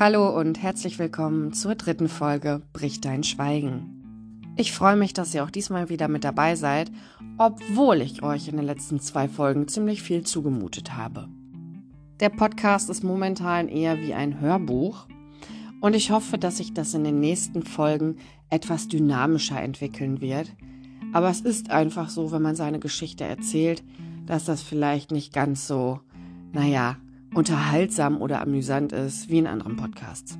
Hallo und herzlich willkommen zur dritten Folge Brich dein Schweigen. Ich freue mich, dass ihr auch diesmal wieder mit dabei seid, obwohl ich euch in den letzten zwei Folgen ziemlich viel zugemutet habe. Der Podcast ist momentan eher wie ein Hörbuch und ich hoffe, dass sich das in den nächsten Folgen etwas dynamischer entwickeln wird. Aber es ist einfach so, wenn man seine Geschichte erzählt, dass das vielleicht nicht ganz so, naja, unterhaltsam oder amüsant ist wie in anderen Podcasts.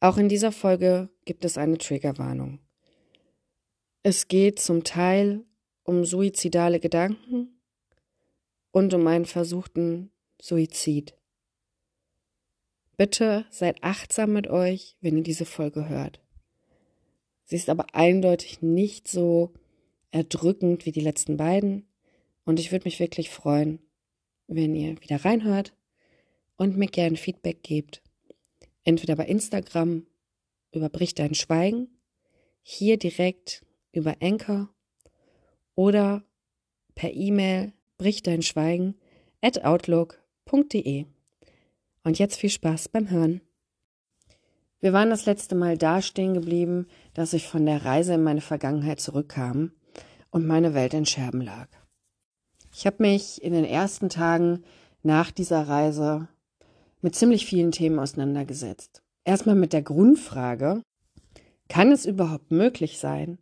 Auch in dieser Folge gibt es eine Triggerwarnung. Es geht zum Teil um suizidale Gedanken und um einen versuchten Suizid. Bitte seid achtsam mit euch, wenn ihr diese Folge hört. Sie ist aber eindeutig nicht so erdrückend wie die letzten beiden. Und ich würde mich wirklich freuen, wenn ihr wieder reinhört und mir gerne Feedback gebt. Entweder bei Instagram über Brich dein Schweigen, hier direkt über Anchor oder per E-Mail brich dein Schweigen at outlook.de. Und jetzt viel Spaß beim Hören. Wir waren das letzte Mal da stehen geblieben, dass ich von der Reise in meine Vergangenheit zurückkam und meine Welt in Scherben lag. Ich habe mich in den ersten Tagen nach dieser Reise mit ziemlich vielen Themen auseinandergesetzt. Erstmal mit der Grundfrage, kann es überhaupt möglich sein,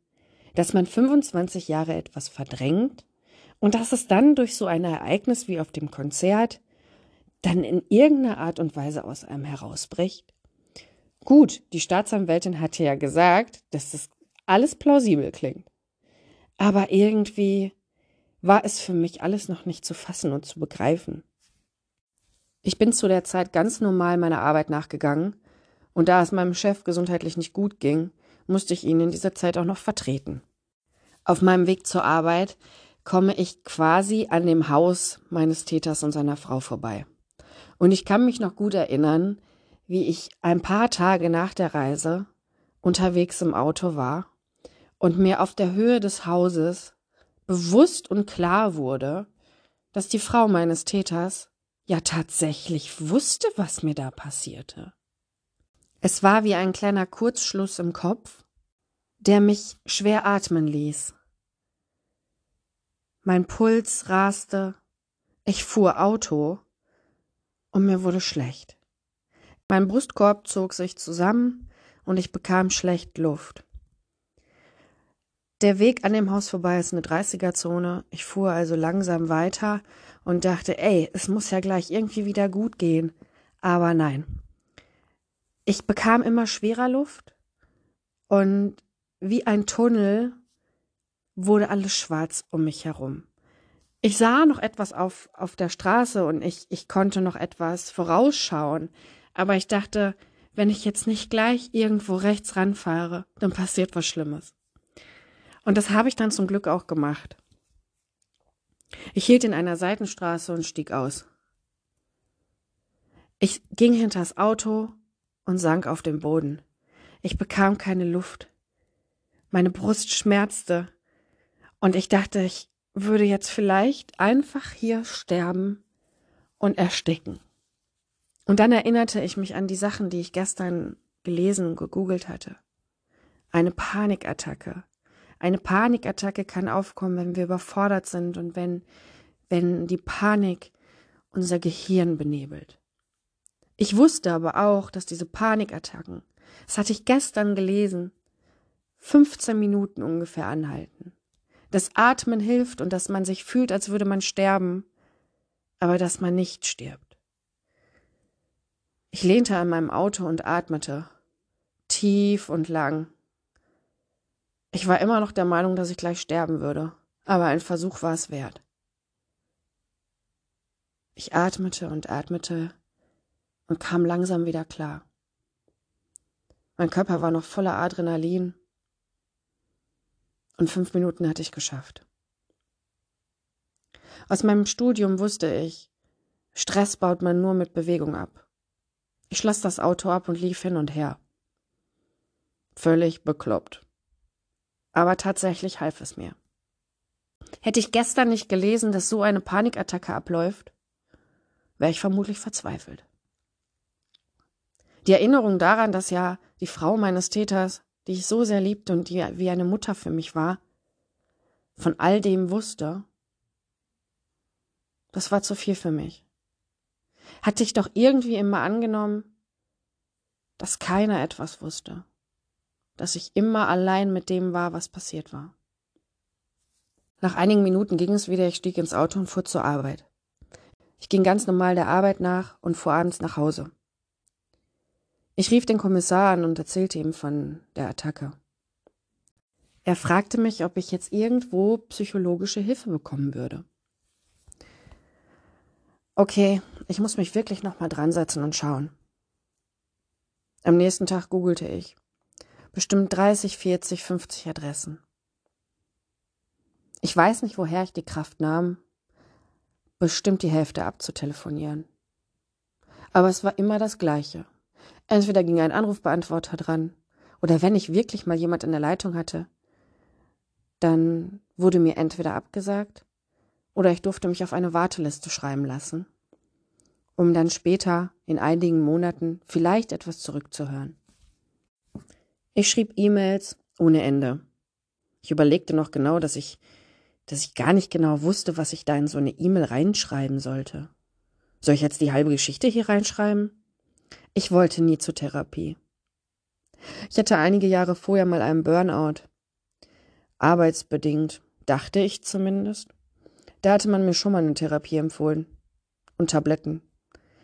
dass man 25 Jahre etwas verdrängt und dass es dann durch so ein Ereignis wie auf dem Konzert dann in irgendeiner Art und Weise aus einem herausbricht? Gut, die Staatsanwältin hatte ja gesagt, dass das alles plausibel klingt. Aber irgendwie war es für mich alles noch nicht zu fassen und zu begreifen. Ich bin zu der Zeit ganz normal meiner Arbeit nachgegangen, und da es meinem Chef gesundheitlich nicht gut ging, musste ich ihn in dieser Zeit auch noch vertreten. Auf meinem Weg zur Arbeit komme ich quasi an dem Haus meines Täters und seiner Frau vorbei. Und ich kann mich noch gut erinnern, wie ich ein paar Tage nach der Reise unterwegs im Auto war und mir auf der Höhe des Hauses bewusst und klar wurde, dass die Frau meines Täters ja tatsächlich wusste, was mir da passierte. Es war wie ein kleiner Kurzschluss im Kopf, der mich schwer atmen ließ. Mein Puls raste, ich fuhr Auto und mir wurde schlecht. Mein Brustkorb zog sich zusammen und ich bekam schlecht Luft. Der Weg an dem Haus vorbei ist eine 30er-Zone. Ich fuhr also langsam weiter und dachte, ey, es muss ja gleich irgendwie wieder gut gehen. Aber nein. Ich bekam immer schwerer Luft und wie ein Tunnel wurde alles schwarz um mich herum. Ich sah noch etwas auf, auf der Straße und ich, ich konnte noch etwas vorausschauen. Aber ich dachte, wenn ich jetzt nicht gleich irgendwo rechts ranfahre, dann passiert was Schlimmes. Und das habe ich dann zum Glück auch gemacht. Ich hielt in einer Seitenstraße und stieg aus. Ich ging hinters Auto und sank auf den Boden. Ich bekam keine Luft. Meine Brust schmerzte und ich dachte, ich würde jetzt vielleicht einfach hier sterben und ersticken. Und dann erinnerte ich mich an die Sachen, die ich gestern gelesen und gegoogelt hatte. Eine Panikattacke, eine Panikattacke kann aufkommen, wenn wir überfordert sind und wenn, wenn die Panik unser Gehirn benebelt. Ich wusste aber auch, dass diese Panikattacken, das hatte ich gestern gelesen, 15 Minuten ungefähr anhalten. Das Atmen hilft und dass man sich fühlt, als würde man sterben, aber dass man nicht stirbt. Ich lehnte an meinem Auto und atmete, tief und lang. Ich war immer noch der Meinung, dass ich gleich sterben würde, aber ein Versuch war es wert. Ich atmete und atmete und kam langsam wieder klar. Mein Körper war noch voller Adrenalin und fünf Minuten hatte ich geschafft. Aus meinem Studium wusste ich, Stress baut man nur mit Bewegung ab. Ich schloss das Auto ab und lief hin und her. Völlig bekloppt aber tatsächlich half es mir. Hätte ich gestern nicht gelesen, dass so eine Panikattacke abläuft, wäre ich vermutlich verzweifelt. Die Erinnerung daran, dass ja die Frau meines Täters, die ich so sehr liebte und die wie eine Mutter für mich war, von all dem wusste, das war zu viel für mich. Hatte ich doch irgendwie immer angenommen, dass keiner etwas wusste, dass ich immer allein mit dem war, was passiert war. Nach einigen Minuten ging es wieder, ich stieg ins Auto und fuhr zur Arbeit. Ich ging ganz normal der Arbeit nach und fuhr abends nach Hause. Ich rief den Kommissar an und erzählte ihm von der Attacke. Er fragte mich, ob ich jetzt irgendwo psychologische Hilfe bekommen würde. Okay, ich muss mich wirklich nochmal dran setzen und schauen. Am nächsten Tag googelte ich. Bestimmt 30, 40, 50 Adressen. Ich weiß nicht, woher ich die Kraft nahm, bestimmt die Hälfte abzutelefonieren. Aber es war immer das Gleiche. Entweder ging ein Anrufbeantworter dran, oder wenn ich wirklich mal jemand in der Leitung hatte, dann wurde mir entweder abgesagt oder ich durfte mich auf eine Warteliste schreiben lassen, um dann später in einigen Monaten vielleicht etwas zurückzuhören. Ich schrieb E-Mails ohne Ende. Ich überlegte noch genau, dass ich, dass ich gar nicht genau wusste, was ich da in so eine E-Mail reinschreiben sollte. Soll ich jetzt die halbe Geschichte hier reinschreiben? Ich wollte nie zur Therapie. Ich hatte einige Jahre vorher mal einen Burnout. Arbeitsbedingt, dachte ich zumindest. Da hatte man mir schon mal eine Therapie empfohlen. Und Tabletten.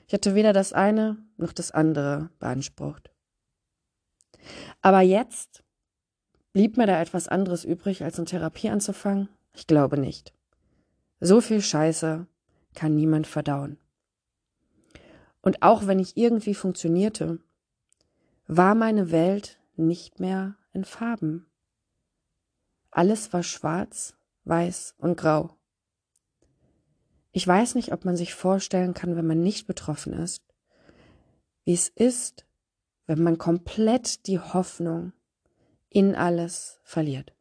Ich hatte weder das eine noch das andere beansprucht. Aber jetzt blieb mir da etwas anderes übrig, als eine Therapie anzufangen? Ich glaube nicht. So viel Scheiße kann niemand verdauen. Und auch wenn ich irgendwie funktionierte, war meine Welt nicht mehr in Farben. Alles war schwarz, weiß und grau. Ich weiß nicht, ob man sich vorstellen kann, wenn man nicht betroffen ist, wie es ist, wenn man komplett die Hoffnung in alles verliert.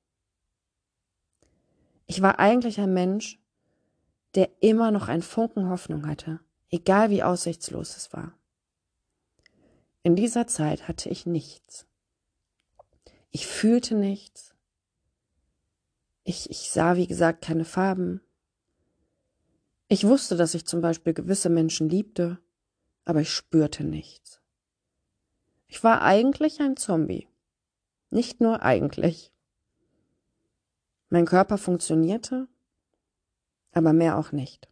Ich war eigentlich ein Mensch, der immer noch ein Funken Hoffnung hatte, egal wie aussichtslos es war. In dieser Zeit hatte ich nichts. Ich fühlte nichts. Ich, ich sah, wie gesagt, keine Farben. Ich wusste, dass ich zum Beispiel gewisse Menschen liebte, aber ich spürte nichts. Ich war eigentlich ein Zombie. Nicht nur eigentlich. Mein Körper funktionierte, aber mehr auch nicht.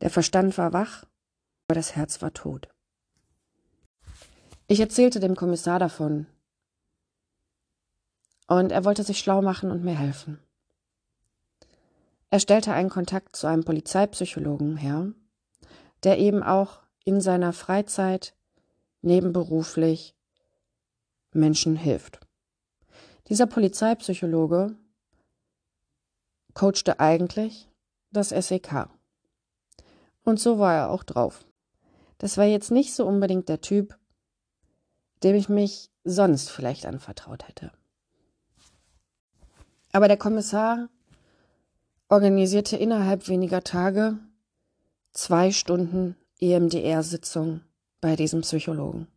Der Verstand war wach, aber das Herz war tot. Ich erzählte dem Kommissar davon, und er wollte sich schlau machen und mir helfen. Er stellte einen Kontakt zu einem Polizeipsychologen her, der eben auch in seiner Freizeit nebenberuflich Menschen hilft. Dieser Polizeipsychologe coachte eigentlich das SEK. Und so war er auch drauf. Das war jetzt nicht so unbedingt der Typ, dem ich mich sonst vielleicht anvertraut hätte. Aber der Kommissar organisierte innerhalb weniger Tage zwei Stunden EMDR-Sitzung bei diesem Psychologen.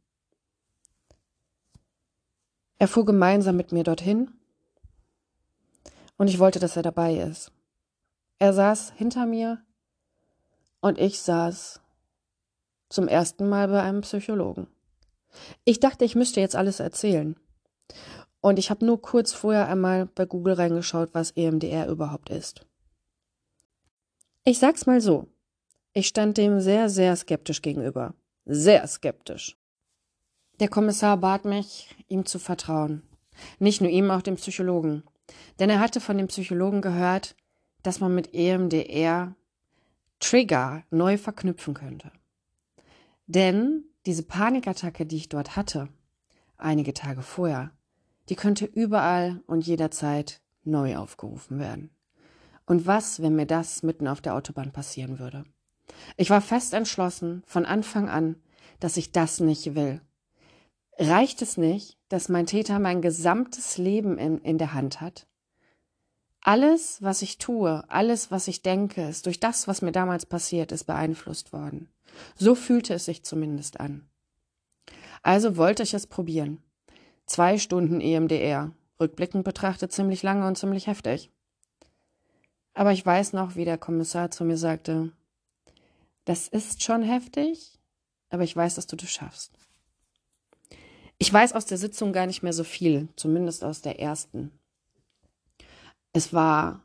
Er fuhr gemeinsam mit mir dorthin und ich wollte, dass er dabei ist. Er saß hinter mir und ich saß zum ersten Mal bei einem Psychologen. Ich dachte, ich müsste jetzt alles erzählen. Und ich habe nur kurz vorher einmal bei Google reingeschaut, was EMDR überhaupt ist. Ich sag's mal so. Ich stand dem sehr, sehr skeptisch gegenüber. Sehr skeptisch. Der Kommissar bat mich, ihm zu vertrauen. Nicht nur ihm, auch dem Psychologen. Denn er hatte von dem Psychologen gehört, dass man mit EMDR Trigger neu verknüpfen könnte. Denn diese Panikattacke, die ich dort hatte, einige Tage vorher, die könnte überall und jederzeit neu aufgerufen werden. Und was, wenn mir das mitten auf der Autobahn passieren würde? Ich war fest entschlossen, von Anfang an, dass ich das nicht will. Reicht es nicht, dass mein Täter mein gesamtes Leben in, in der Hand hat? Alles, was ich tue, alles, was ich denke, ist durch das, was mir damals passiert ist, beeinflusst worden. So fühlte es sich zumindest an. Also wollte ich es probieren. Zwei Stunden EMDR, rückblickend betrachtet ziemlich lange und ziemlich heftig. Aber ich weiß noch, wie der Kommissar zu mir sagte, das ist schon heftig, aber ich weiß, dass du das schaffst. Ich weiß aus der Sitzung gar nicht mehr so viel, zumindest aus der ersten. Es war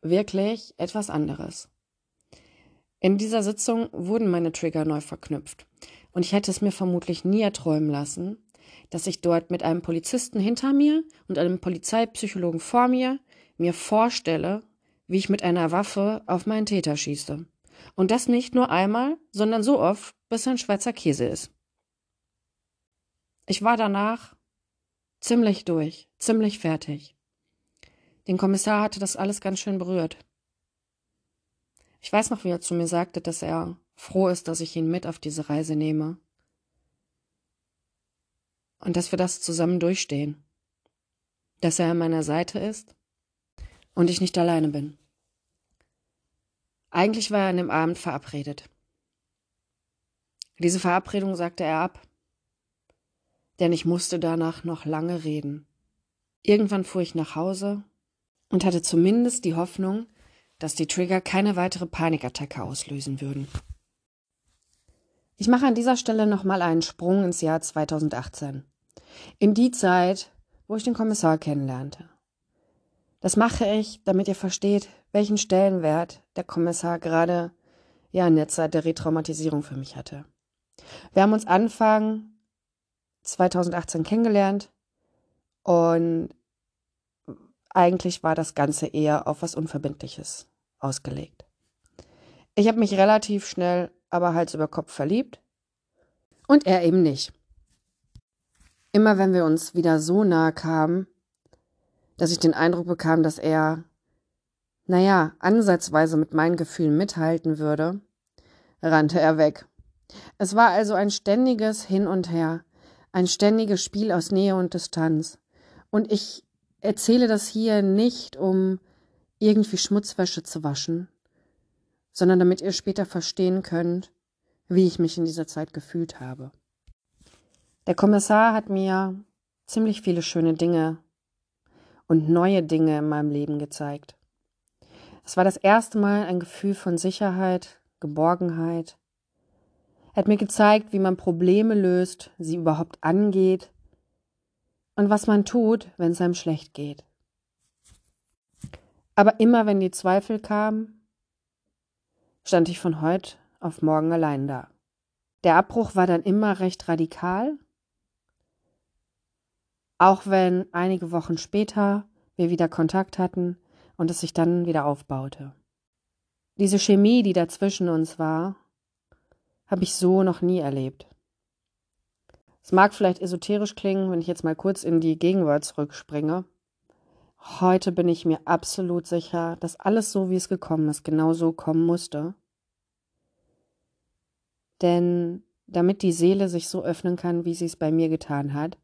wirklich etwas anderes. In dieser Sitzung wurden meine Trigger neu verknüpft. Und ich hätte es mir vermutlich nie erträumen lassen, dass ich dort mit einem Polizisten hinter mir und einem Polizeipsychologen vor mir mir vorstelle, wie ich mit einer Waffe auf meinen Täter schieße. Und das nicht nur einmal, sondern so oft, bis ein Schweizer Käse ist. Ich war danach ziemlich durch, ziemlich fertig. Den Kommissar hatte das alles ganz schön berührt. Ich weiß noch, wie er zu mir sagte, dass er froh ist, dass ich ihn mit auf diese Reise nehme. Und dass wir das zusammen durchstehen. Dass er an meiner Seite ist und ich nicht alleine bin. Eigentlich war er an dem Abend verabredet. Diese Verabredung sagte er ab, denn ich musste danach noch lange reden. Irgendwann fuhr ich nach Hause und hatte zumindest die Hoffnung, dass die Trigger keine weitere Panikattacke auslösen würden. Ich mache an dieser Stelle nochmal einen Sprung ins Jahr 2018. In die Zeit, wo ich den Kommissar kennenlernte. Das mache ich, damit ihr versteht, welchen Stellenwert der Kommissar gerade ja in der Zeit der Retraumatisierung für mich hatte. Wir haben uns Anfang 2018 kennengelernt und eigentlich war das Ganze eher auf was Unverbindliches ausgelegt. Ich habe mich relativ schnell aber Hals über Kopf verliebt und er eben nicht. Immer wenn wir uns wieder so nahe kamen, dass ich den Eindruck bekam, dass er, naja, ansatzweise mit meinen Gefühlen mithalten würde, rannte er weg. Es war also ein ständiges Hin und Her, ein ständiges Spiel aus Nähe und Distanz. Und ich erzähle das hier nicht, um irgendwie Schmutzwäsche zu waschen, sondern damit ihr später verstehen könnt, wie ich mich in dieser Zeit gefühlt habe. Der Kommissar hat mir ziemlich viele schöne Dinge und neue Dinge in meinem Leben gezeigt. Es war das erste Mal ein Gefühl von Sicherheit, Geborgenheit. Er hat mir gezeigt, wie man Probleme löst, sie überhaupt angeht und was man tut, wenn es einem schlecht geht. Aber immer wenn die Zweifel kamen, stand ich von heute auf morgen allein da. Der Abbruch war dann immer recht radikal auch wenn einige Wochen später wir wieder Kontakt hatten und es sich dann wieder aufbaute. Diese Chemie, die da zwischen uns war, habe ich so noch nie erlebt. Es mag vielleicht esoterisch klingen, wenn ich jetzt mal kurz in die Gegenwart zurückspringe. Heute bin ich mir absolut sicher, dass alles so, wie es gekommen ist, genau so kommen musste. Denn damit die Seele sich so öffnen kann, wie sie es bei mir getan hat,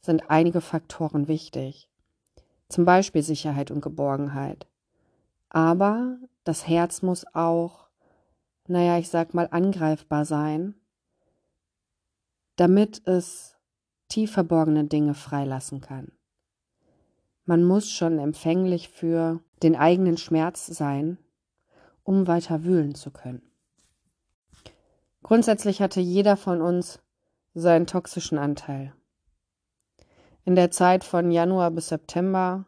sind einige Faktoren wichtig. Zum Beispiel Sicherheit und Geborgenheit. Aber das Herz muss auch, naja, ich sag mal, angreifbar sein, damit es tief verborgene Dinge freilassen kann. Man muss schon empfänglich für den eigenen Schmerz sein, um weiter wühlen zu können. Grundsätzlich hatte jeder von uns seinen toxischen Anteil. In der Zeit von Januar bis September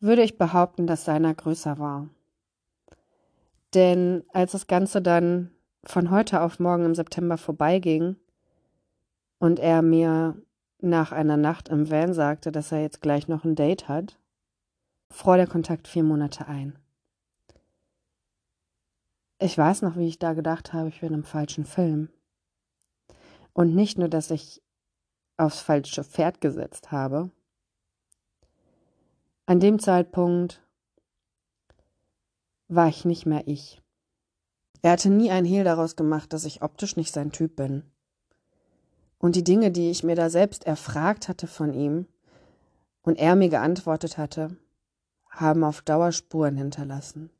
würde ich behaupten, dass seiner größer war. Denn als das Ganze dann von heute auf morgen im September vorbeiging und er mir nach einer Nacht im Van sagte, dass er jetzt gleich noch ein Date hat, fror der Kontakt vier Monate ein. Ich weiß noch, wie ich da gedacht habe, ich bin im falschen Film. Und nicht nur, dass ich aufs falsche Pferd gesetzt habe. An dem Zeitpunkt war ich nicht mehr ich. Er hatte nie ein Hehl daraus gemacht, dass ich optisch nicht sein Typ bin. Und die Dinge, die ich mir da selbst erfragt hatte von ihm und er mir geantwortet hatte, haben auf Dauer Spuren hinterlassen.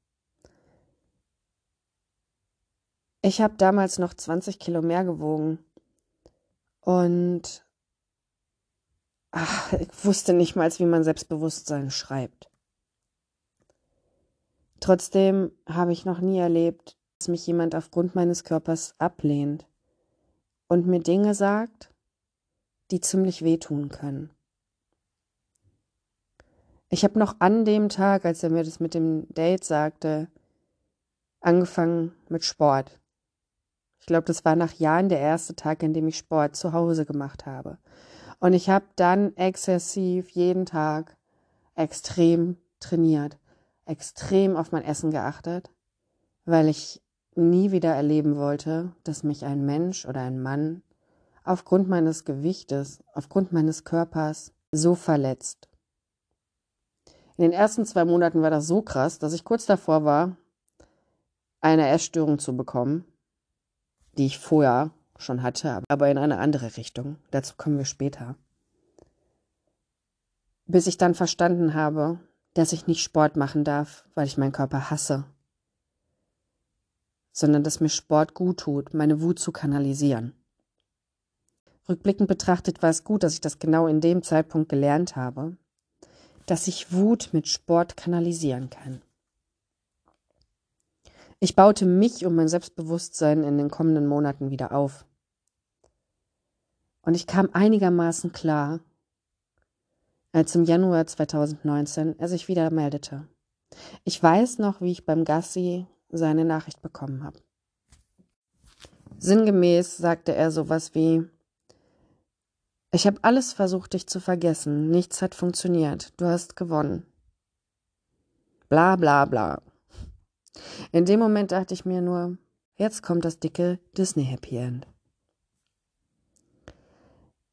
Ich habe damals noch 20 Kilo mehr gewogen und ach, ich wusste nicht mal, wie man Selbstbewusstsein schreibt. Trotzdem habe ich noch nie erlebt, dass mich jemand aufgrund meines Körpers ablehnt und mir Dinge sagt, die ziemlich wehtun können. Ich habe noch an dem Tag, als er mir das mit dem Date sagte, angefangen mit Sport. Ich glaube, das war nach Jahren der erste Tag, an dem ich Sport zu Hause gemacht habe. Und ich habe dann exzessiv jeden Tag extrem trainiert, extrem auf mein Essen geachtet, weil ich nie wieder erleben wollte, dass mich ein Mensch oder ein Mann aufgrund meines Gewichtes, aufgrund meines Körpers so verletzt. In den ersten zwei Monaten war das so krass, dass ich kurz davor war, eine Essstörung zu bekommen, die ich vorher schon hatte, aber in eine andere Richtung. Dazu kommen wir später. Bis ich dann verstanden habe, dass ich nicht Sport machen darf, weil ich meinen Körper hasse, sondern dass mir Sport gut tut, meine Wut zu kanalisieren. Rückblickend betrachtet war es gut, dass ich das genau in dem Zeitpunkt gelernt habe, dass ich Wut mit Sport kanalisieren kann. Ich baute mich und mein Selbstbewusstsein in den kommenden Monaten wieder auf. Und ich kam einigermaßen klar, als im Januar 2019 er sich wieder meldete. Ich weiß noch, wie ich beim Gassi seine Nachricht bekommen habe. Sinngemäß sagte er sowas wie Ich habe alles versucht, dich zu vergessen, nichts hat funktioniert, du hast gewonnen. Bla bla bla. In dem Moment dachte ich mir nur, jetzt kommt das dicke Disney Happy End.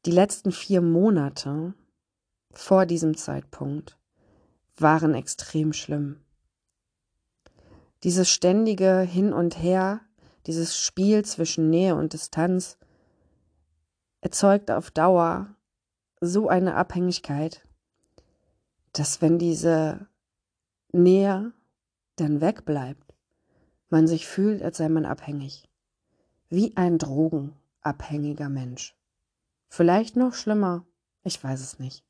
Die letzten vier Monate vor diesem Zeitpunkt waren extrem schlimm. Dieses ständige Hin und Her, dieses Spiel zwischen Nähe und Distanz erzeugt auf Dauer so eine Abhängigkeit, dass wenn diese Nähe dann wegbleibt, man sich fühlt, als sei man abhängig. Wie ein drogenabhängiger Mensch. Vielleicht noch schlimmer, ich weiß es nicht.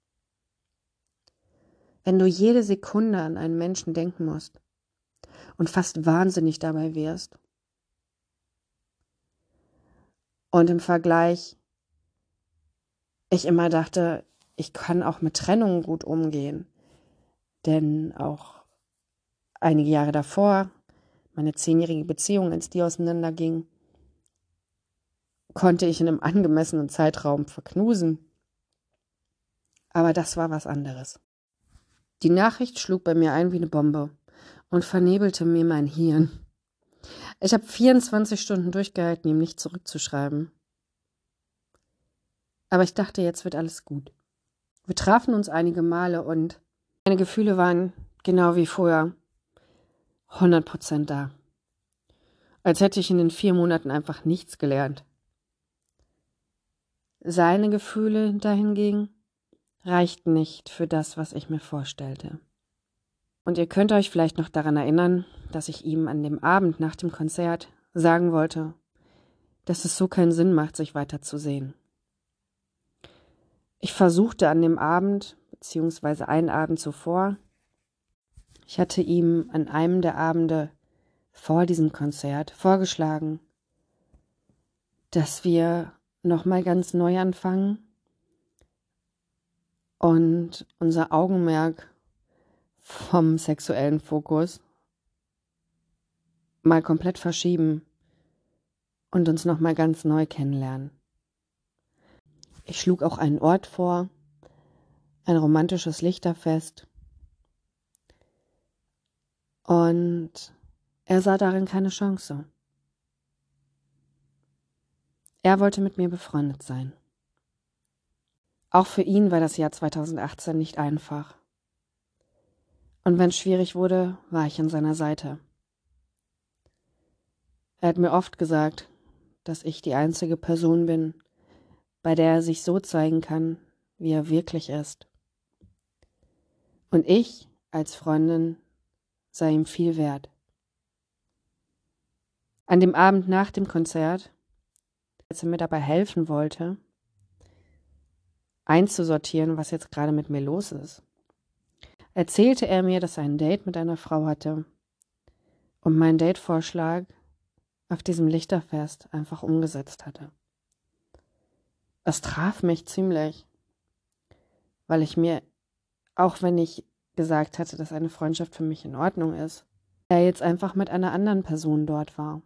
Wenn du jede Sekunde an einen Menschen denken musst und fast wahnsinnig dabei wirst. Und im Vergleich, ich immer dachte, ich kann auch mit Trennungen gut umgehen. Denn auch einige Jahre davor, meine zehnjährige Beziehung, als die auseinanderging, konnte ich in einem angemessenen Zeitraum verknusen. Aber das war was anderes. Die Nachricht schlug bei mir ein wie eine Bombe und vernebelte mir mein Hirn. Ich habe 24 Stunden durchgehalten, ihm nicht zurückzuschreiben. Aber ich dachte, jetzt wird alles gut. Wir trafen uns einige Male und meine Gefühle waren genau wie vorher 100% da. Als hätte ich in den vier Monaten einfach nichts gelernt. Seine Gefühle dahingegen reichten nicht für das, was ich mir vorstellte. Und ihr könnt euch vielleicht noch daran erinnern, dass ich ihm an dem Abend nach dem Konzert sagen wollte, dass es so keinen Sinn macht, sich weiterzusehen. Ich versuchte an dem Abend, beziehungsweise einen Abend zuvor, ich hatte ihm an einem der Abende vor diesem Konzert vorgeschlagen, dass wir nochmal ganz neu anfangen und unser Augenmerk vom sexuellen Fokus mal komplett verschieben und uns nochmal ganz neu kennenlernen. Ich schlug auch einen Ort vor, ein romantisches Lichterfest, und er sah darin keine Chance. Er wollte mit mir befreundet sein. Auch für ihn war das Jahr 2018 nicht einfach. Und wenn es schwierig wurde, war ich an seiner Seite. Er hat mir oft gesagt, dass ich die einzige Person bin, bei der er sich so zeigen kann, wie er wirklich ist. Und ich als Freundin sei ihm viel wert. An dem Abend nach dem Konzert, als er mir dabei helfen wollte, einzusortieren, was jetzt gerade mit mir los ist, erzählte er mir, dass er ein Date mit einer Frau hatte und meinen Datevorschlag auf diesem Lichterfest einfach umgesetzt hatte. Es traf mich ziemlich, weil ich mir, auch wenn ich gesagt hatte, dass eine Freundschaft für mich in Ordnung ist, er jetzt einfach mit einer anderen Person dort war.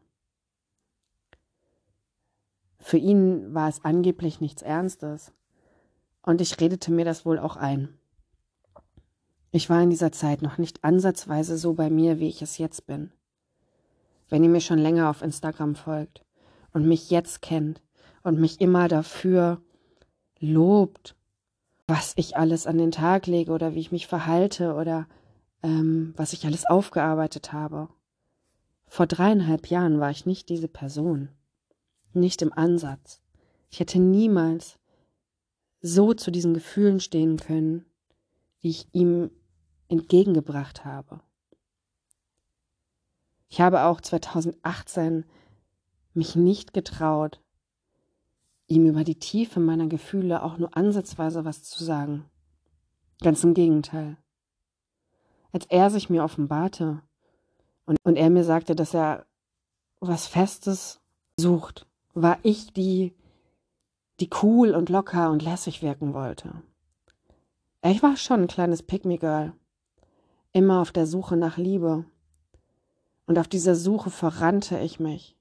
Für ihn war es angeblich nichts Ernstes, und ich redete mir das wohl auch ein. Ich war in dieser Zeit noch nicht ansatzweise so bei mir, wie ich es jetzt bin. Wenn ihr mir schon länger auf Instagram folgt und mich jetzt kennt und mich immer dafür lobt, was ich alles an den Tag lege oder wie ich mich verhalte oder ähm, was ich alles aufgearbeitet habe. Vor dreieinhalb Jahren war ich nicht diese Person. Nicht im Ansatz. Ich hätte niemals so zu diesen Gefühlen stehen können, die ich ihm entgegengebracht habe. Ich habe auch 2018 mich nicht getraut, ihm über die Tiefe meiner Gefühle auch nur ansatzweise was zu sagen. Ganz im Gegenteil. Als er sich mir offenbarte und, und er mir sagte, dass er was Festes sucht, war ich die, die cool und locker und lässig wirken wollte. Ich war schon ein kleines Pick-me-Girl, immer auf der Suche nach Liebe. Und auf dieser Suche verrannte ich mich,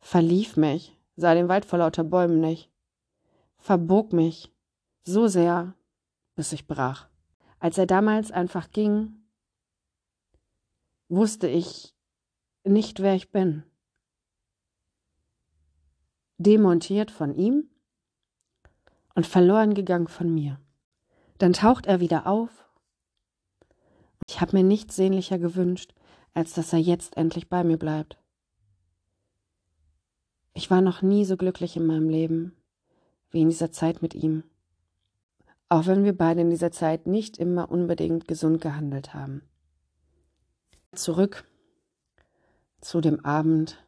verlief mich sah den Wald vor lauter Bäumen nicht, verbog mich so sehr, bis ich brach. Als er damals einfach ging, wusste ich nicht, wer ich bin. Demontiert von ihm und verloren gegangen von mir. Dann taucht er wieder auf. Ich habe mir nichts sehnlicher gewünscht, als dass er jetzt endlich bei mir bleibt. Ich war noch nie so glücklich in meinem Leben wie in dieser Zeit mit ihm. Auch wenn wir beide in dieser Zeit nicht immer unbedingt gesund gehandelt haben. Zurück zu dem Abend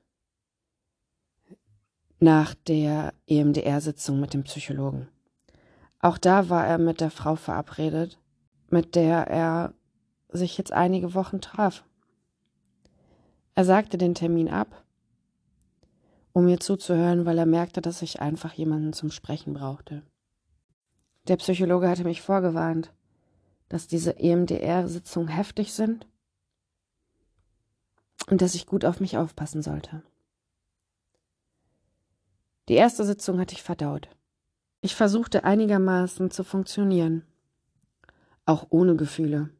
nach der EMDR-Sitzung mit dem Psychologen. Auch da war er mit der Frau verabredet, mit der er sich jetzt einige Wochen traf. Er sagte den Termin ab um mir zuzuhören, weil er merkte, dass ich einfach jemanden zum Sprechen brauchte. Der Psychologe hatte mich vorgewarnt, dass diese EMDR-Sitzungen heftig sind und dass ich gut auf mich aufpassen sollte. Die erste Sitzung hatte ich verdaut. Ich versuchte einigermaßen zu funktionieren, auch ohne Gefühle,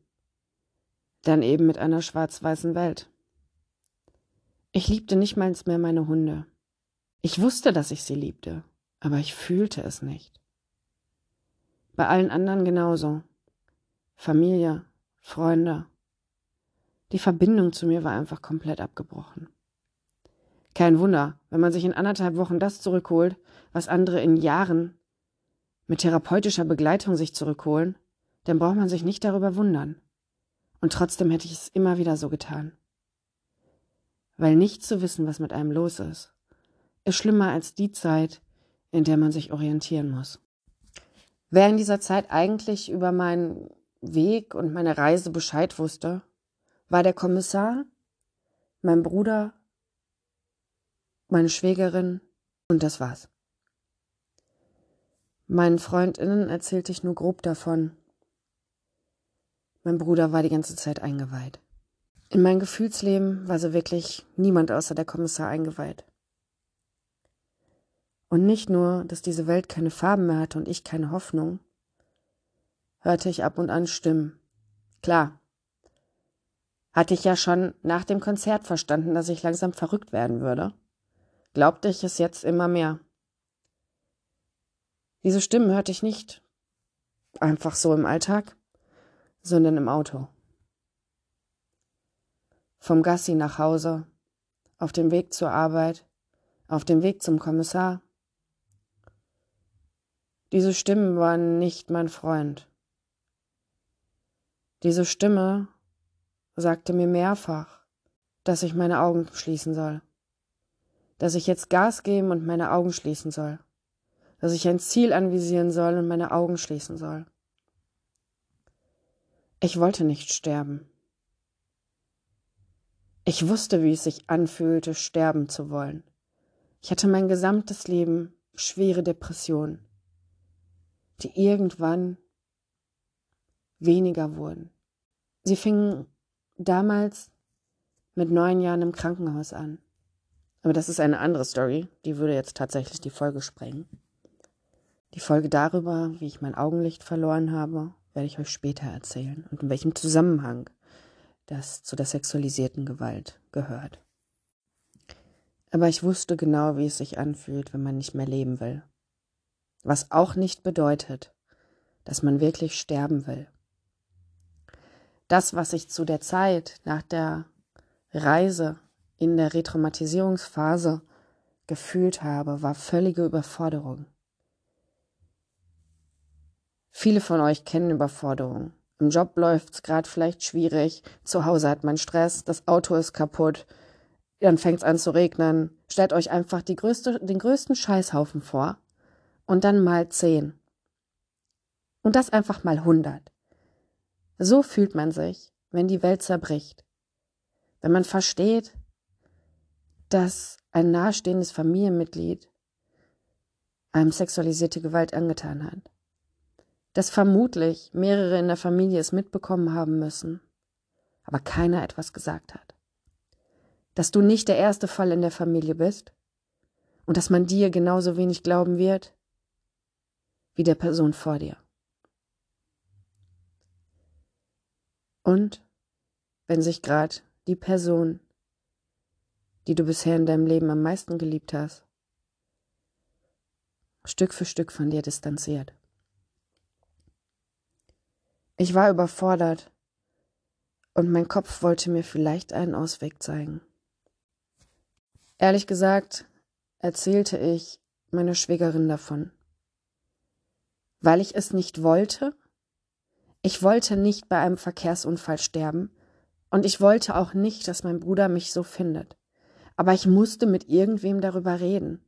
dann eben mit einer schwarz-weißen Welt. Ich liebte nicht mal mehr meine Hunde. Ich wusste, dass ich sie liebte, aber ich fühlte es nicht. Bei allen anderen genauso. Familie, Freunde. Die Verbindung zu mir war einfach komplett abgebrochen. Kein Wunder, wenn man sich in anderthalb Wochen das zurückholt, was andere in Jahren mit therapeutischer Begleitung sich zurückholen, dann braucht man sich nicht darüber wundern. Und trotzdem hätte ich es immer wieder so getan. Weil nicht zu wissen, was mit einem los ist, ist schlimmer als die Zeit, in der man sich orientieren muss. Wer in dieser Zeit eigentlich über meinen Weg und meine Reise Bescheid wusste, war der Kommissar, mein Bruder, meine Schwägerin und das war's. Meinen Freundinnen erzählte ich nur grob davon. Mein Bruder war die ganze Zeit eingeweiht. In mein Gefühlsleben war so wirklich niemand außer der Kommissar eingeweiht. Und nicht nur, dass diese Welt keine Farben mehr hatte und ich keine Hoffnung, hörte ich ab und an Stimmen. Klar. Hatte ich ja schon nach dem Konzert verstanden, dass ich langsam verrückt werden würde. Glaubte ich es jetzt immer mehr. Diese Stimmen hörte ich nicht einfach so im Alltag, sondern im Auto. Vom Gassi nach Hause, auf dem Weg zur Arbeit, auf dem Weg zum Kommissar, diese Stimmen waren nicht mein Freund. Diese Stimme sagte mir mehrfach, dass ich meine Augen schließen soll, dass ich jetzt Gas geben und meine Augen schließen soll, dass ich ein Ziel anvisieren soll und meine Augen schließen soll. Ich wollte nicht sterben. Ich wusste, wie es sich anfühlte, sterben zu wollen. Ich hatte mein gesamtes Leben schwere Depressionen, die irgendwann weniger wurden. Sie fingen damals mit neun Jahren im Krankenhaus an. Aber das ist eine andere Story, die würde jetzt tatsächlich die Folge sprengen. Die Folge darüber, wie ich mein Augenlicht verloren habe, werde ich euch später erzählen und in welchem Zusammenhang das zu der sexualisierten Gewalt gehört. Aber ich wusste genau, wie es sich anfühlt, wenn man nicht mehr leben will. Was auch nicht bedeutet, dass man wirklich sterben will. Das, was ich zu der Zeit nach der Reise in der Retraumatisierungsphase gefühlt habe, war völlige Überforderung. Viele von euch kennen Überforderung. Im Job läuft's gerade vielleicht schwierig, zu Hause hat man Stress, das Auto ist kaputt, dann fängt's an zu regnen. Stellt euch einfach größte, den größten Scheißhaufen vor und dann mal zehn. Und das einfach mal hundert. So fühlt man sich, wenn die Welt zerbricht. Wenn man versteht, dass ein nahestehendes Familienmitglied einem sexualisierte Gewalt angetan hat dass vermutlich mehrere in der Familie es mitbekommen haben müssen, aber keiner etwas gesagt hat. Dass du nicht der erste Fall in der Familie bist und dass man dir genauso wenig glauben wird wie der Person vor dir. Und wenn sich gerade die Person, die du bisher in deinem Leben am meisten geliebt hast, Stück für Stück von dir distanziert. Ich war überfordert und mein Kopf wollte mir vielleicht einen Ausweg zeigen. Ehrlich gesagt erzählte ich meiner Schwägerin davon. Weil ich es nicht wollte? Ich wollte nicht bei einem Verkehrsunfall sterben und ich wollte auch nicht, dass mein Bruder mich so findet. Aber ich musste mit irgendwem darüber reden.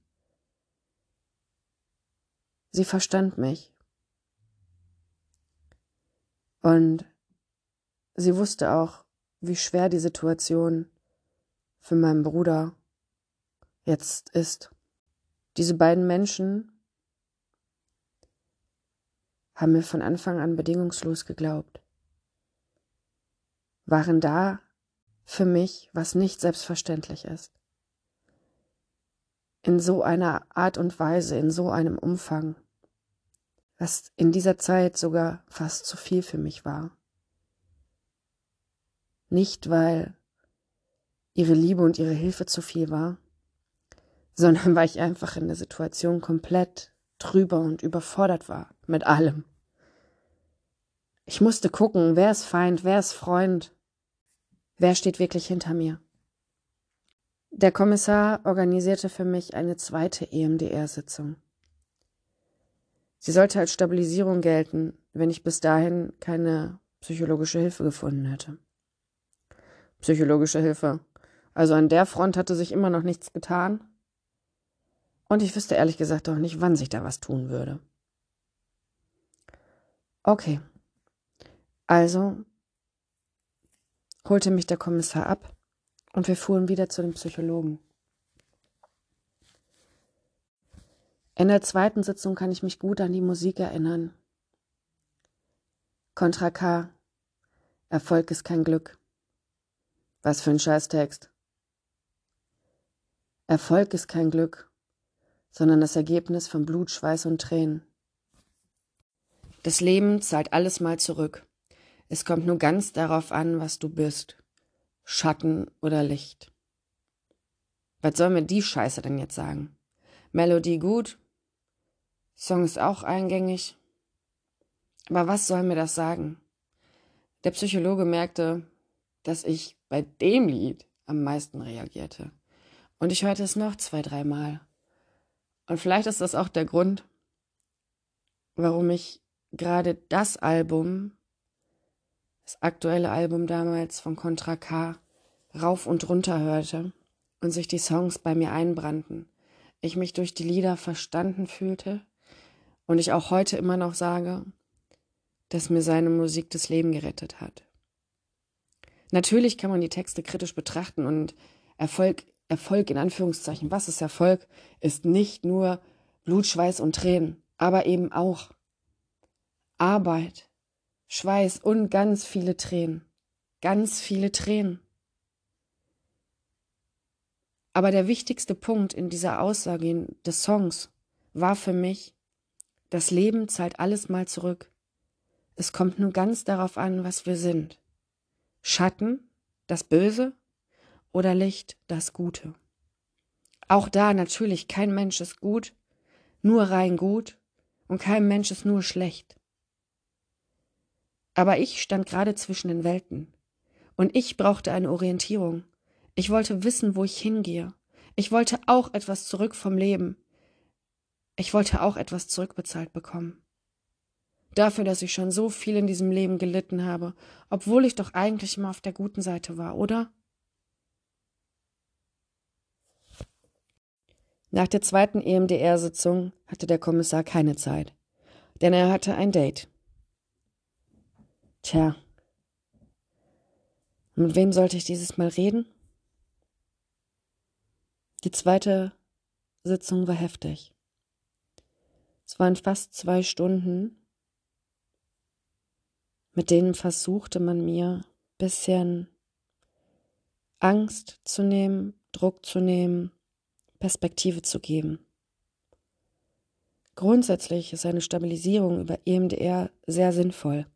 Sie verstand mich und sie wusste auch, wie schwer die Situation für meinen Bruder jetzt ist. Diese beiden Menschen haben mir von Anfang an bedingungslos geglaubt, waren da für mich, was nicht selbstverständlich ist. In so einer Art und Weise, in so einem Umfang was in dieser Zeit sogar fast zu viel für mich war. Nicht, weil ihre Liebe und ihre Hilfe zu viel war, sondern weil ich einfach in der Situation komplett drüber und überfordert war mit allem. Ich musste gucken, wer ist Feind, wer ist Freund, wer steht wirklich hinter mir. Der Kommissar organisierte für mich eine zweite EMDR-Sitzung. Sie sollte als Stabilisierung gelten, wenn ich bis dahin keine psychologische Hilfe gefunden hätte. Psychologische Hilfe. Also an der Front hatte sich immer noch nichts getan. Und ich wüsste ehrlich gesagt auch nicht, wann sich da was tun würde. Okay. Also holte mich der Kommissar ab und wir fuhren wieder zu dem Psychologen. In der zweiten Sitzung kann ich mich gut an die Musik erinnern. Contra K. Erfolg ist kein Glück. Was für ein Scheißtext. Erfolg ist kein Glück, sondern das Ergebnis von Blut, Schweiß und Tränen. Das Leben zahlt alles mal zurück. Es kommt nur ganz darauf an, was du bist. Schatten oder Licht. Was soll mir die Scheiße denn jetzt sagen? Melodie gut, Song ist auch eingängig. Aber was soll mir das sagen? Der Psychologe merkte, dass ich bei dem Lied am meisten reagierte. Und ich hörte es noch zwei, dreimal. Und vielleicht ist das auch der Grund, warum ich gerade das Album das aktuelle Album damals von Contra K rauf und runter hörte und sich die Songs bei mir einbrannten, ich mich durch die Lieder verstanden fühlte und ich auch heute immer noch sage, dass mir seine Musik das Leben gerettet hat. Natürlich kann man die Texte kritisch betrachten und Erfolg, Erfolg in Anführungszeichen, was ist Erfolg, ist nicht nur Blut, Schweiß und Tränen, aber eben auch Arbeit, Schweiß und ganz viele Tränen. Ganz viele Tränen. Aber der wichtigste Punkt in dieser Aussage des Songs war für mich, das Leben zahlt alles mal zurück. Es kommt nur ganz darauf an, was wir sind. Schatten, das Böse oder Licht, das Gute. Auch da natürlich, kein Mensch ist gut, nur rein gut und kein Mensch ist nur schlecht. Aber ich stand gerade zwischen den Welten und ich brauchte eine Orientierung. Ich wollte wissen, wo ich hingehe. Ich wollte auch etwas zurück vom Leben. Ich wollte auch etwas zurückbezahlt bekommen. Dafür, dass ich schon so viel in diesem Leben gelitten habe, obwohl ich doch eigentlich immer auf der guten Seite war, oder? Nach der zweiten EMDR-Sitzung hatte der Kommissar keine Zeit, denn er hatte ein Date. Tja, mit wem sollte ich dieses Mal reden? Die zweite Sitzung war heftig. Es waren fast zwei Stunden, mit denen versuchte man mir bisschen Angst zu nehmen, Druck zu nehmen, Perspektive zu geben. Grundsätzlich ist eine Stabilisierung über EMDR sehr sinnvoll.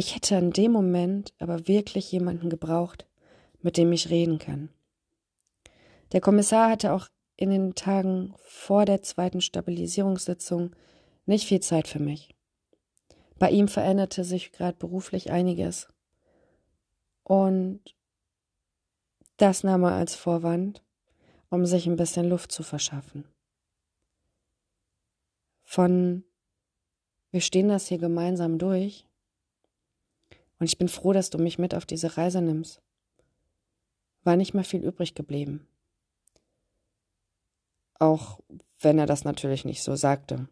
Ich hätte in dem Moment aber wirklich jemanden gebraucht, mit dem ich reden kann. Der Kommissar hatte auch in den Tagen vor der zweiten Stabilisierungssitzung nicht viel Zeit für mich. Bei ihm veränderte sich gerade beruflich einiges. Und das nahm er als Vorwand, um sich ein bisschen Luft zu verschaffen. Von wir stehen das hier gemeinsam durch und ich bin froh, dass du mich mit auf diese Reise nimmst. War nicht mehr viel übrig geblieben. Auch wenn er das natürlich nicht so sagte.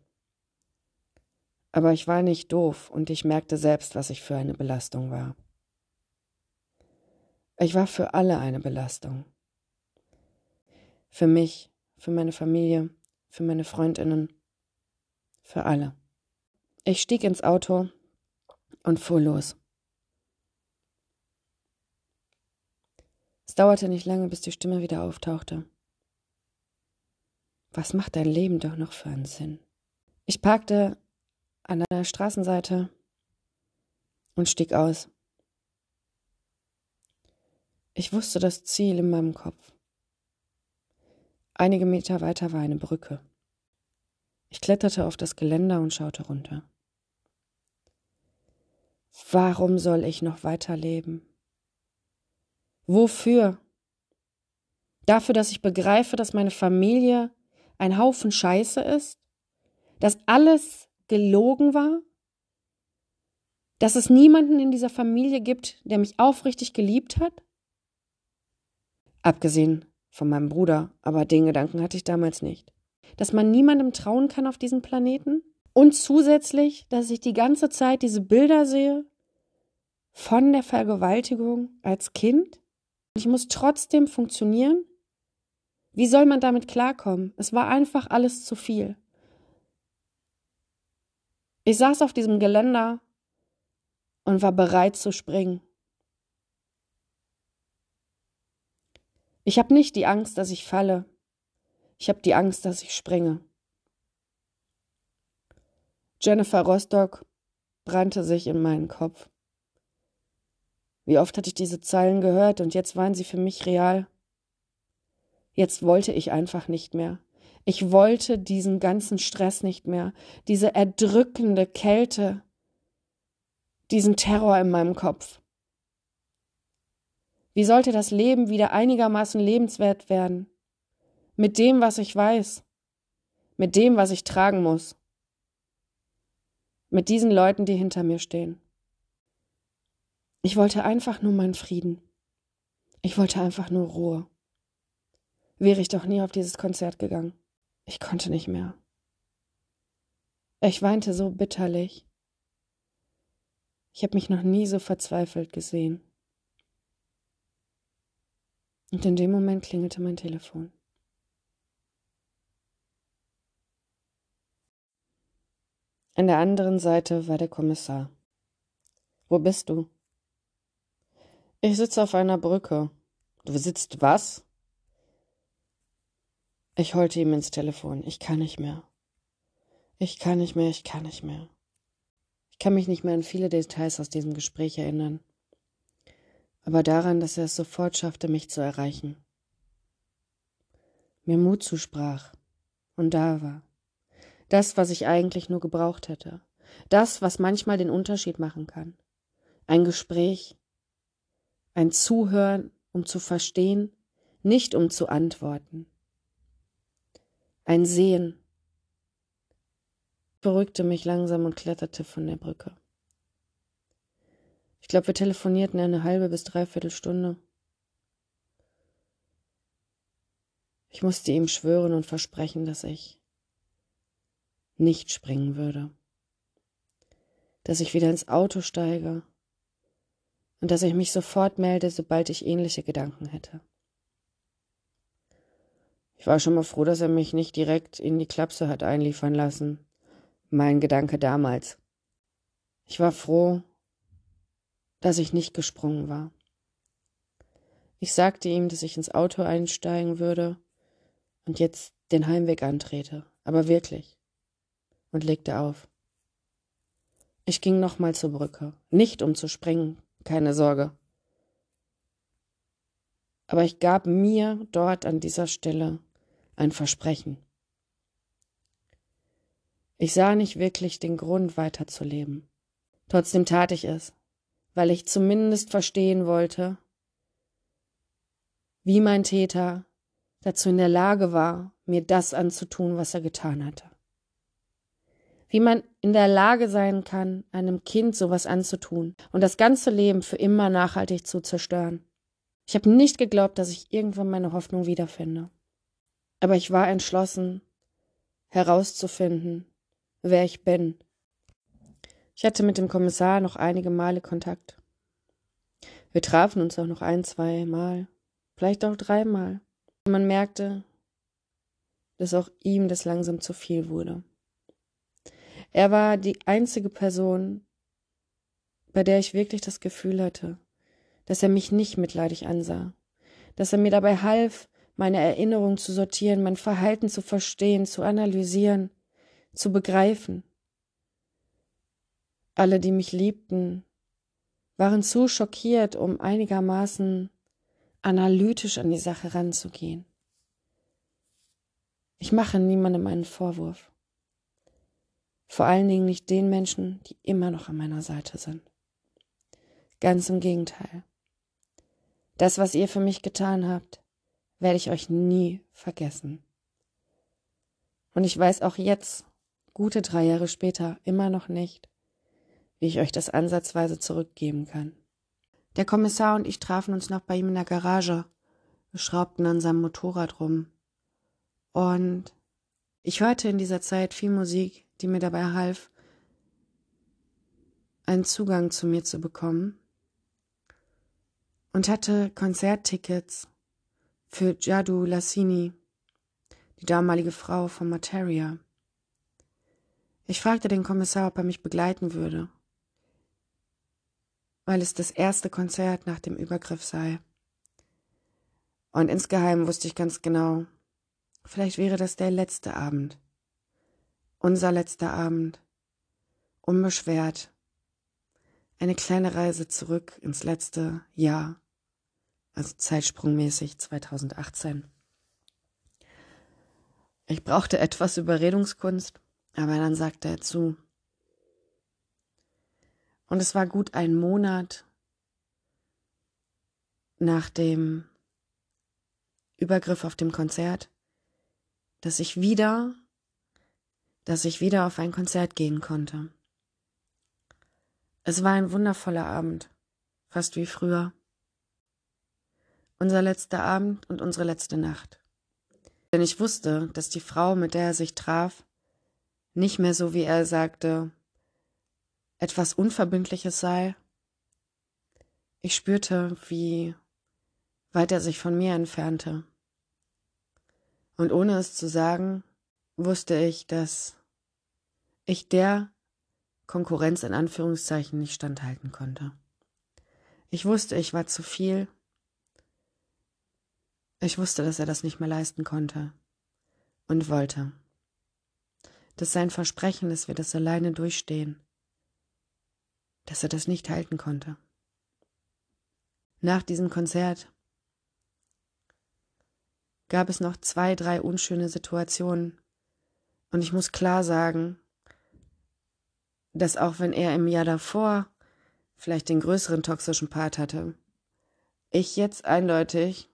Aber ich war nicht doof und ich merkte selbst, was ich für eine Belastung war. Ich war für alle eine Belastung. Für mich, für meine Familie, für meine Freundinnen, für alle. Ich stieg ins Auto und fuhr los. Es dauerte nicht lange, bis die Stimme wieder auftauchte. Was macht dein Leben doch noch für einen Sinn? Ich parkte an der Straßenseite und stieg aus. Ich wusste das Ziel in meinem Kopf. Einige Meter weiter war eine Brücke. Ich kletterte auf das Geländer und schaute runter. Warum soll ich noch weiterleben? Wofür? Dafür, dass ich begreife, dass meine Familie ein Haufen Scheiße ist, dass alles gelogen war, dass es niemanden in dieser Familie gibt, der mich aufrichtig geliebt hat? Abgesehen von meinem Bruder, aber den Gedanken hatte ich damals nicht. Dass man niemandem trauen kann auf diesem Planeten? Und zusätzlich, dass ich die ganze Zeit diese Bilder sehe von der Vergewaltigung als Kind? Ich muss trotzdem funktionieren? Wie soll man damit klarkommen? Es war einfach alles zu viel. Ich saß auf diesem Geländer und war bereit zu springen. Ich habe nicht die Angst, dass ich falle. Ich habe die Angst, dass ich springe. Jennifer Rostock brannte sich in meinen Kopf. Wie oft hatte ich diese Zeilen gehört und jetzt waren sie für mich real. Jetzt wollte ich einfach nicht mehr. Ich wollte diesen ganzen Stress nicht mehr, diese erdrückende Kälte, diesen Terror in meinem Kopf. Wie sollte das Leben wieder einigermaßen lebenswert werden? Mit dem, was ich weiß, mit dem, was ich tragen muss, mit diesen Leuten, die hinter mir stehen. Ich wollte einfach nur meinen Frieden. Ich wollte einfach nur Ruhe. Wäre ich doch nie auf dieses Konzert gegangen. Ich konnte nicht mehr. Ich weinte so bitterlich. Ich habe mich noch nie so verzweifelt gesehen. Und in dem Moment klingelte mein Telefon. An der anderen Seite war der Kommissar. Wo bist du? Ich sitze auf einer Brücke. Du sitzt was? Ich holte ihm ins Telefon. Ich kann nicht mehr. Ich kann nicht mehr, ich kann nicht mehr. Ich kann mich nicht mehr an viele Details aus diesem Gespräch erinnern, aber daran, dass er es sofort schaffte, mich zu erreichen. Mir Mut zusprach und da war. Das, was ich eigentlich nur gebraucht hätte. Das, was manchmal den Unterschied machen kann. Ein Gespräch, ein Zuhören, um zu verstehen, nicht um zu antworten. Ein Sehen. Beruhigte mich langsam und kletterte von der Brücke. Ich glaube, wir telefonierten eine halbe bis dreiviertel Stunde. Ich musste ihm schwören und versprechen, dass ich nicht springen würde. Dass ich wieder ins Auto steige und dass ich mich sofort melde, sobald ich ähnliche Gedanken hätte. Ich war schon mal froh, dass er mich nicht direkt in die Klapse hat einliefern lassen. Mein Gedanke damals. Ich war froh, dass ich nicht gesprungen war. Ich sagte ihm, dass ich ins Auto einsteigen würde und jetzt den Heimweg antrete, aber wirklich und legte auf. Ich ging nochmal zur Brücke, nicht um zu springen, keine Sorge. Aber ich gab mir dort an dieser Stelle ein Versprechen. Ich sah nicht wirklich den Grund weiterzuleben. Trotzdem tat ich es, weil ich zumindest verstehen wollte, wie mein Täter dazu in der Lage war, mir das anzutun, was er getan hatte wie man in der Lage sein kann, einem Kind sowas anzutun und das ganze Leben für immer nachhaltig zu zerstören. Ich habe nicht geglaubt, dass ich irgendwann meine Hoffnung wiederfinde. Aber ich war entschlossen, herauszufinden, wer ich bin. Ich hatte mit dem Kommissar noch einige Male Kontakt. Wir trafen uns auch noch ein, zwei Mal, vielleicht auch dreimal. Man merkte, dass auch ihm das langsam zu viel wurde. Er war die einzige Person, bei der ich wirklich das Gefühl hatte, dass er mich nicht mitleidig ansah, dass er mir dabei half, meine Erinnerungen zu sortieren, mein Verhalten zu verstehen, zu analysieren, zu begreifen. Alle, die mich liebten, waren zu schockiert, um einigermaßen analytisch an die Sache ranzugehen. Ich mache niemandem einen Vorwurf. Vor allen Dingen nicht den Menschen, die immer noch an meiner Seite sind. Ganz im Gegenteil. Das, was ihr für mich getan habt, werde ich euch nie vergessen. Und ich weiß auch jetzt, gute drei Jahre später, immer noch nicht, wie ich euch das ansatzweise zurückgeben kann. Der Kommissar und ich trafen uns noch bei ihm in der Garage. Schraubten an seinem Motorrad rum. Und ich hörte in dieser Zeit viel Musik, die mir dabei half, einen Zugang zu mir zu bekommen und hatte Konzerttickets für Jadu Lassini, die damalige Frau von Materia. Ich fragte den Kommissar, ob er mich begleiten würde, weil es das erste Konzert nach dem Übergriff sei. Und insgeheim wusste ich ganz genau, vielleicht wäre das der letzte Abend. Unser letzter Abend. Unbeschwert. Eine kleine Reise zurück ins letzte Jahr. Also zeitsprungmäßig 2018. Ich brauchte etwas Überredungskunst, aber dann sagte er zu. Und es war gut ein Monat nach dem Übergriff auf dem Konzert, dass ich wieder dass ich wieder auf ein Konzert gehen konnte. Es war ein wundervoller Abend, fast wie früher. Unser letzter Abend und unsere letzte Nacht. Denn ich wusste, dass die Frau, mit der er sich traf, nicht mehr so wie er sagte, etwas Unverbindliches sei. Ich spürte, wie weit er sich von mir entfernte. Und ohne es zu sagen, wusste ich, dass ich der Konkurrenz in Anführungszeichen nicht standhalten konnte. Ich wusste, ich war zu viel. Ich wusste, dass er das nicht mehr leisten konnte und wollte. Dass sein Versprechen, dass wir das alleine durchstehen, dass er das nicht halten konnte. Nach diesem Konzert gab es noch zwei, drei unschöne Situationen. Und ich muss klar sagen, dass auch wenn er im Jahr davor vielleicht den größeren toxischen Part hatte, ich jetzt eindeutig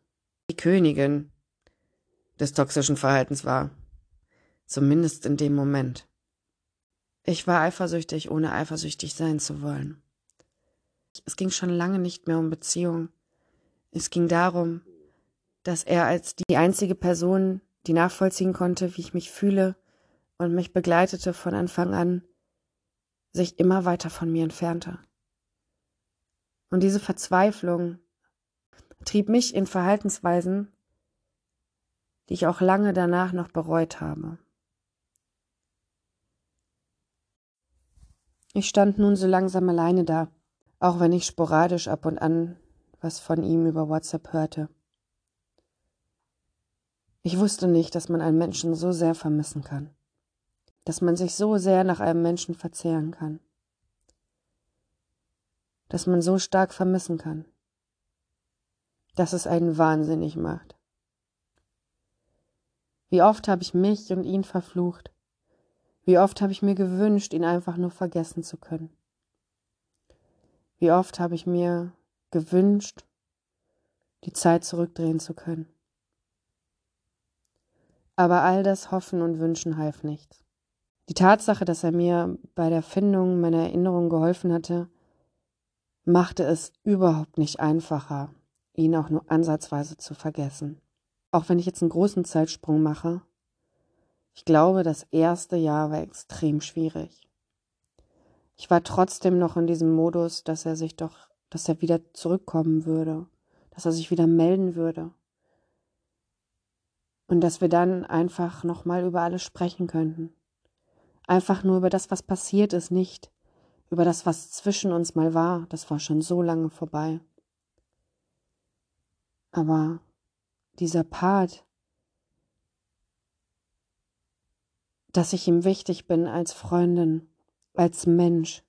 die Königin des toxischen Verhaltens war. Zumindest in dem Moment. Ich war eifersüchtig, ohne eifersüchtig sein zu wollen. Es ging schon lange nicht mehr um Beziehung. Es ging darum, dass er als die einzige Person, die nachvollziehen konnte, wie ich mich fühle und mich begleitete von Anfang an, sich immer weiter von mir entfernte. Und diese Verzweiflung trieb mich in Verhaltensweisen, die ich auch lange danach noch bereut habe. Ich stand nun so langsam alleine da, auch wenn ich sporadisch ab und an was von ihm über WhatsApp hörte. Ich wusste nicht, dass man einen Menschen so sehr vermissen kann, dass man sich so sehr nach einem Menschen verzehren kann, dass man so stark vermissen kann, dass es einen wahnsinnig macht. Wie oft habe ich mich und ihn verflucht, wie oft habe ich mir gewünscht, ihn einfach nur vergessen zu können. Wie oft habe ich mir gewünscht, die Zeit zurückdrehen zu können. Aber all das Hoffen und Wünschen half nichts. Die Tatsache, dass er mir bei der Findung meiner Erinnerung geholfen hatte, machte es überhaupt nicht einfacher, ihn auch nur ansatzweise zu vergessen. Auch wenn ich jetzt einen großen Zeitsprung mache, ich glaube, das erste Jahr war extrem schwierig. Ich war trotzdem noch in diesem Modus, dass er sich doch, dass er wieder zurückkommen würde, dass er sich wieder melden würde. Und dass wir dann einfach nochmal über alles sprechen könnten. Einfach nur über das, was passiert ist, nicht über das, was zwischen uns mal war. Das war schon so lange vorbei. Aber dieser Part, dass ich ihm wichtig bin als Freundin, als Mensch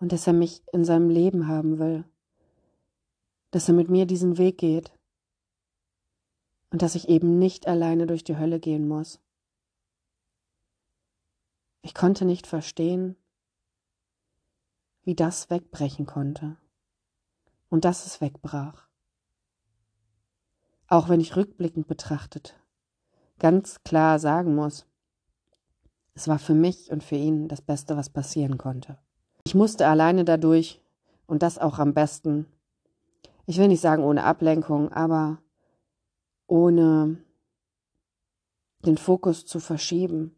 und dass er mich in seinem Leben haben will, dass er mit mir diesen Weg geht, und dass ich eben nicht alleine durch die Hölle gehen muss. Ich konnte nicht verstehen, wie das wegbrechen konnte und dass es wegbrach. Auch wenn ich rückblickend betrachtet ganz klar sagen muss, es war für mich und für ihn das Beste, was passieren konnte. Ich musste alleine dadurch und das auch am besten. Ich will nicht sagen ohne Ablenkung, aber ohne den Fokus zu verschieben.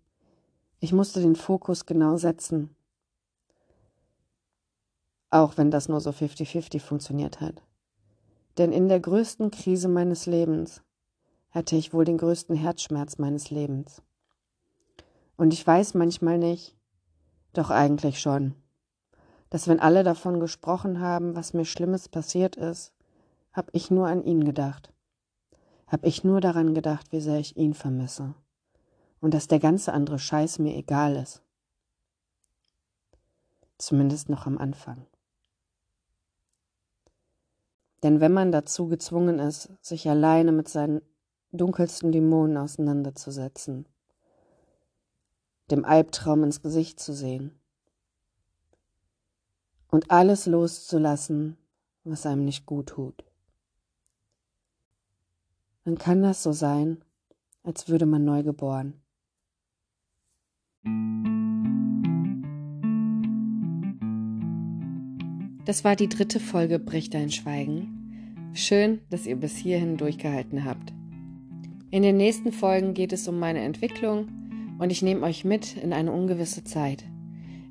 Ich musste den Fokus genau setzen. Auch wenn das nur so 50-50 funktioniert hat. Denn in der größten Krise meines Lebens hatte ich wohl den größten Herzschmerz meines Lebens. Und ich weiß manchmal nicht, doch eigentlich schon, dass wenn alle davon gesprochen haben, was mir Schlimmes passiert ist, habe ich nur an ihn gedacht habe ich nur daran gedacht, wie sehr ich ihn vermisse und dass der ganze andere Scheiß mir egal ist. Zumindest noch am Anfang. Denn wenn man dazu gezwungen ist, sich alleine mit seinen dunkelsten Dämonen auseinanderzusetzen, dem Albtraum ins Gesicht zu sehen und alles loszulassen, was einem nicht gut tut, dann kann das so sein, als würde man neu geboren. Das war die dritte Folge Bricht dein Schweigen. Schön, dass ihr bis hierhin durchgehalten habt. In den nächsten Folgen geht es um meine Entwicklung und ich nehme euch mit in eine ungewisse Zeit.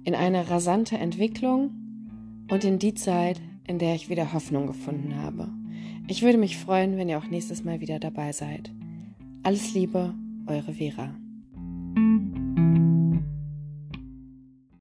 In eine rasante Entwicklung und in die Zeit, in der ich wieder Hoffnung gefunden habe. Ich würde mich freuen, wenn ihr auch nächstes Mal wieder dabei seid. Alles Liebe, eure Vera.